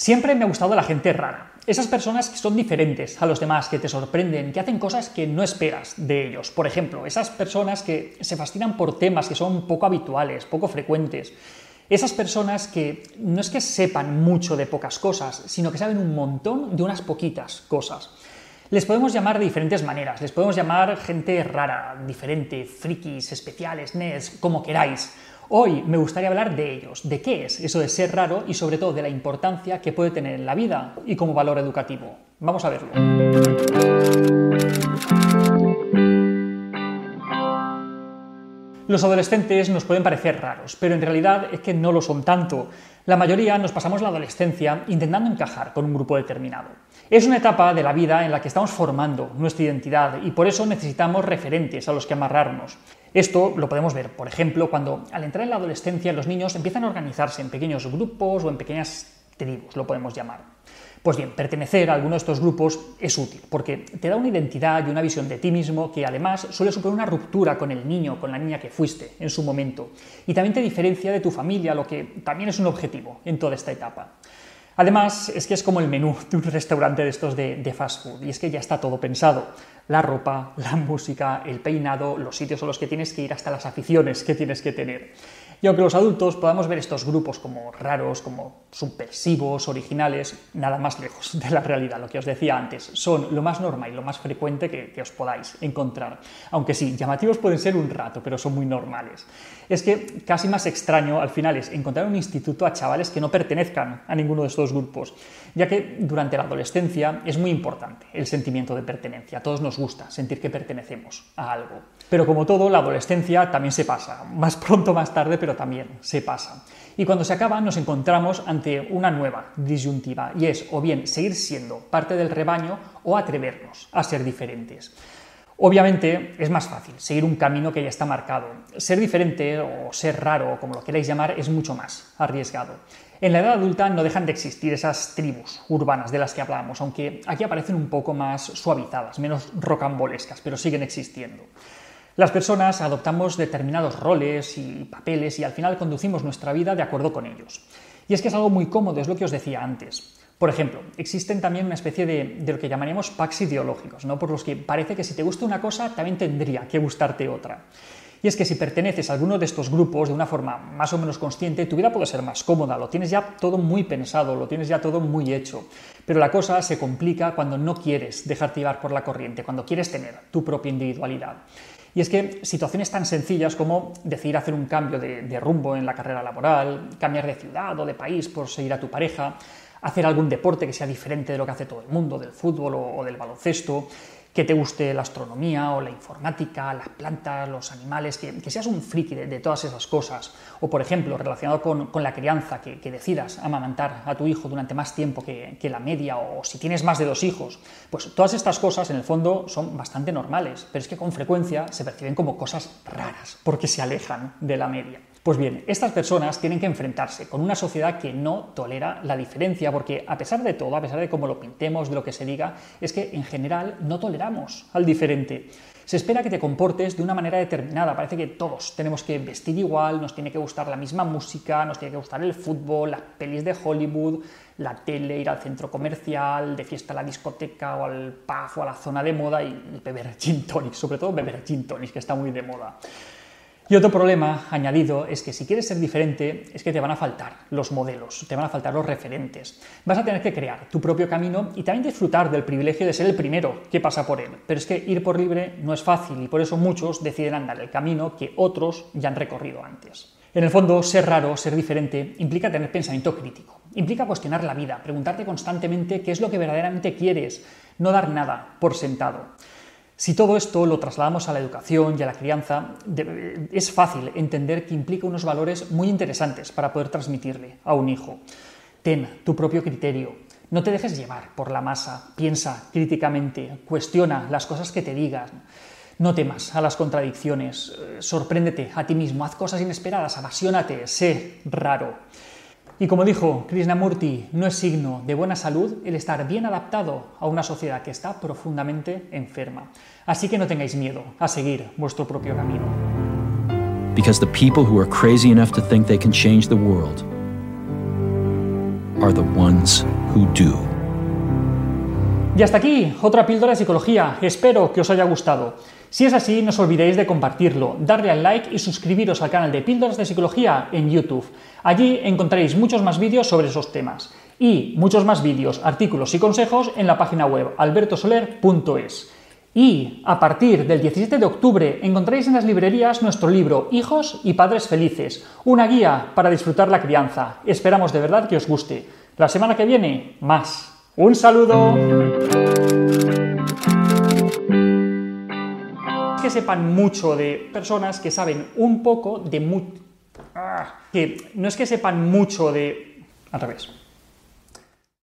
Siempre me ha gustado la gente rara. Esas personas que son diferentes a los demás, que te sorprenden, que hacen cosas que no esperas de ellos. Por ejemplo, esas personas que se fascinan por temas que son poco habituales, poco frecuentes. Esas personas que no es que sepan mucho de pocas cosas, sino que saben un montón de unas poquitas cosas. Les podemos llamar de diferentes maneras, les podemos llamar gente rara, diferente, frikis, especiales, nerds, como queráis. Hoy me gustaría hablar de ellos, de qué es eso de ser raro y sobre todo de la importancia que puede tener en la vida y como valor educativo. Vamos a verlo. Los adolescentes nos pueden parecer raros, pero en realidad es que no lo son tanto. La mayoría nos pasamos la adolescencia intentando encajar con un grupo determinado. Es una etapa de la vida en la que estamos formando nuestra identidad y por eso necesitamos referentes a los que amarrarnos. Esto lo podemos ver, por ejemplo, cuando al entrar en la adolescencia los niños empiezan a organizarse en pequeños grupos o en pequeñas tribus, lo podemos llamar. Pues bien, pertenecer a alguno de estos grupos es útil, porque te da una identidad y una visión de ti mismo que además suele suponer una ruptura con el niño, con la niña que fuiste en su momento, y también te diferencia de tu familia, lo que también es un objetivo en toda esta etapa. Además, es que es como el menú de un restaurante de estos de, fast food, y es que ya está todo pensado. La ropa, la música, el peinado, los sitios a los que tienes que ir, hasta las aficiones que tienes que tener. Y aunque los adultos podamos ver estos grupos como raros, como subversivos, originales, nada más lejos de la realidad, lo que os decía antes, son lo más normal y lo más frecuente que, os podáis encontrar. Aunque sí, llamativos pueden ser un rato, pero son muy normales. Es que casi más extraño al final es encontrar un instituto a chavales que no pertenezcan a ninguno de estos grupos, ya que durante la adolescencia es muy importante el sentimiento de pertenencia. A todos nos gusta sentir que pertenecemos a algo. Pero como todo, la adolescencia también se pasa, más pronto, más tarde, pero también se pasa. Y cuando se acaba nos encontramos ante una nueva disyuntiva, y es o bien seguir siendo parte del rebaño o atrevernos a ser diferentes. Obviamente es más fácil seguir un camino que ya está marcado. Ser diferente o ser raro, como lo queráis llamar, es mucho más arriesgado. En la edad adulta no dejan de existir esas tribus urbanas de las que hablábamos, aunque aquí aparecen un poco más suavizadas, menos rocambolescas, pero siguen existiendo. Las personas adoptamos determinados roles y papeles y al final conducimos nuestra vida de acuerdo con ellos. Y es que es algo muy cómodo, es lo que os decía antes. Por ejemplo, existen también una especie de, lo que llamaríamos packs ideológicos, ¿no? por los que parece que si te gusta una cosa, también tendría que gustarte otra. Y es que si perteneces a alguno de estos grupos de una forma más o menos consciente, tu vida puede ser más cómoda, lo tienes ya todo muy pensado, lo tienes ya todo muy hecho. Pero la cosa se complica cuando no quieres dejarte llevar por la corriente, cuando quieres tener tu propia individualidad. Y es que situaciones tan sencillas como decidir hacer un cambio de, rumbo en la carrera laboral, cambiar de ciudad o de país por seguir a tu pareja, hacer algún deporte que sea diferente de lo que hace todo el mundo, del fútbol o del baloncesto, que te guste la astronomía o la informática, las plantas, los animales, que, seas un friki de, todas esas cosas. O, por ejemplo, relacionado con, la crianza, que, que, decidas amamantar a tu hijo durante más tiempo que, que, la media, o si tienes más de dos hijos. Pues todas estas cosas, en el fondo, son bastante normales, pero es que con frecuencia se perciben como cosas raras, porque se alejan de la media. Pues bien, estas personas tienen que enfrentarse con una sociedad que no tolera la diferencia, porque a pesar de todo, a pesar de cómo lo pintemos, de lo que se diga, es que en general no toleramos al diferente. Se espera que te comportes de una manera determinada, parece que todos tenemos que vestir igual, nos tiene que gustar la misma música, nos tiene que gustar el fútbol, las pelis de Hollywood, la tele, ir al centro comercial, de fiesta a la discoteca o al pub o a la zona de moda y beber gin tonic, sobre todo beber gin tonic, que está muy de moda. Y otro problema añadido es que si quieres ser diferente es que te van a faltar los modelos, te van a faltar los referentes. Vas a tener que crear tu propio camino y también disfrutar del privilegio de ser el primero que pasa por él. Pero es que ir por libre no es fácil y por eso muchos deciden andar el camino que otros ya han recorrido antes. En el fondo, ser raro, ser diferente, implica tener pensamiento crítico, implica cuestionar la vida, preguntarte constantemente qué es lo que verdaderamente quieres, no dar nada por sentado. Si todo esto lo trasladamos a la educación y a la crianza, es fácil entender que implica unos valores muy interesantes para poder transmitirle a un hijo. Ten tu propio criterio, no te dejes llevar por la masa, piensa críticamente, cuestiona las cosas que te digan. No temas a las contradicciones, sorpréndete a ti mismo, haz cosas inesperadas, apasionate, sé raro. Y como dijo Krishnamurti, no es signo de buena salud el estar bien adaptado a una sociedad que está profundamente enferma. Así que no tengáis miedo a seguir vuestro propio camino. Because the people who are crazy enough to think they can change the world are the ones who do. Y hasta aquí, otra píldora de psicología. Espero que os haya gustado. Si es así, no os olvidéis de compartirlo, darle al like y suscribiros al canal de Píldoras de Psicología en YouTube. Allí encontraréis muchos más vídeos sobre esos temas. Y muchos más vídeos, artículos y consejos en la página web albertosoler.es. Y a partir del 17 de octubre encontraréis en las librerías nuestro libro Hijos y Padres Felices, una guía para disfrutar la crianza. Esperamos de verdad que os guste. La semana que viene, más. Un saludo. Que sepan mucho de personas que saben un poco de mucho. que no es que sepan mucho de. Al revés.